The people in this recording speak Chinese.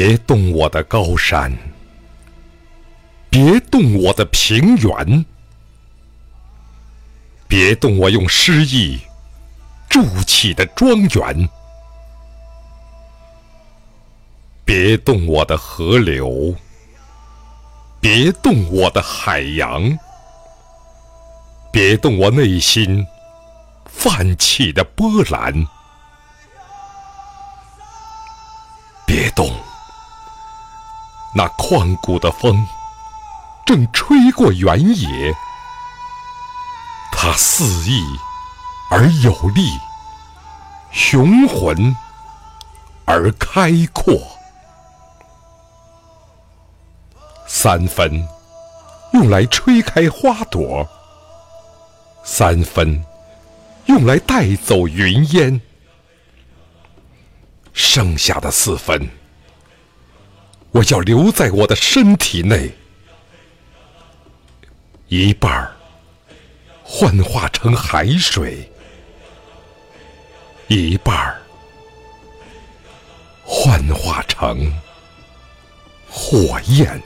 别动我的高山，别动我的平原，别动我用诗意筑起的庄园，别动我的河流，别动我的海洋，别动我内心泛起的波澜。别动，那旷古的风正吹过原野，它肆意而有力，雄浑而开阔。三分用来吹开花朵，三分用来带走云烟。剩下的四分，我要留在我的身体内，一半儿幻化成海水，一半儿幻化成火焰。